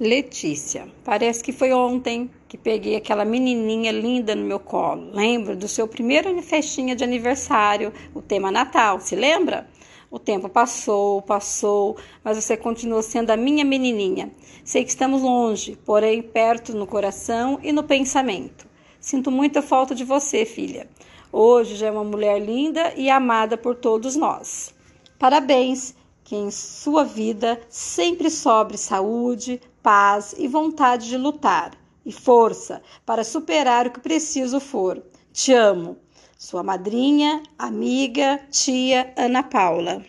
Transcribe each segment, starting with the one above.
Letícia, parece que foi ontem que peguei aquela menininha linda no meu colo. Lembro do seu primeiro festinha de aniversário, o tema Natal, se lembra? O tempo passou, passou, mas você continua sendo a minha menininha. Sei que estamos longe, porém perto no coração e no pensamento. Sinto muita falta de você, filha. Hoje já é uma mulher linda e amada por todos nós. Parabéns! Que em sua vida sempre sobre saúde, paz e vontade de lutar, e força para superar o que preciso for. Te amo. Sua madrinha, amiga, tia Ana Paula.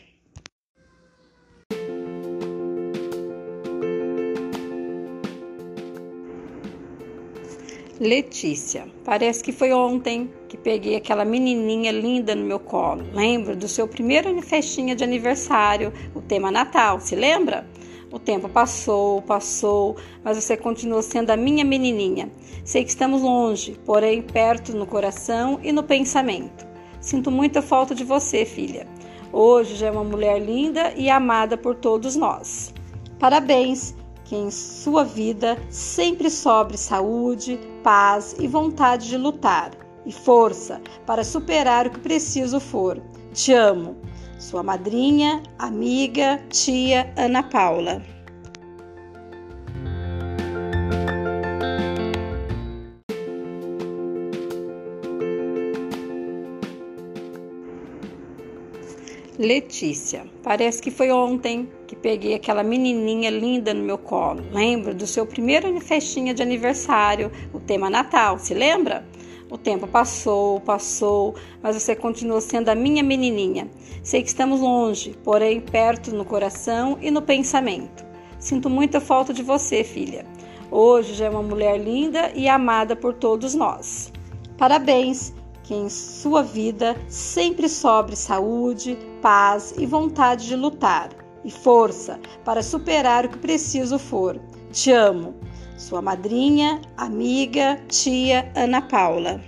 Letícia, parece que foi ontem que peguei aquela menininha linda no meu colo. Lembro do seu primeiro festinha de aniversário, o tema Natal, se lembra? O tempo passou, passou, mas você continua sendo a minha menininha. Sei que estamos longe, porém perto no coração e no pensamento. Sinto muita falta de você, filha. Hoje já é uma mulher linda e amada por todos nós. Parabéns! Que em sua vida sempre sobre saúde, paz e vontade de lutar, e força para superar o que preciso for. Te amo. Sua madrinha, amiga, tia Ana Paula. Letícia, parece que foi ontem que peguei aquela menininha linda no meu colo. Lembro do seu primeiro festinha de aniversário, o tema Natal, se lembra? O tempo passou, passou, mas você continua sendo a minha menininha. Sei que estamos longe, porém perto no coração e no pensamento. Sinto muita falta de você, filha. Hoje já é uma mulher linda e amada por todos nós. Parabéns! Que em sua vida sempre sobre saúde, paz e vontade de lutar, e força para superar o que preciso for. Te amo. Sua madrinha, amiga, tia Ana Paula.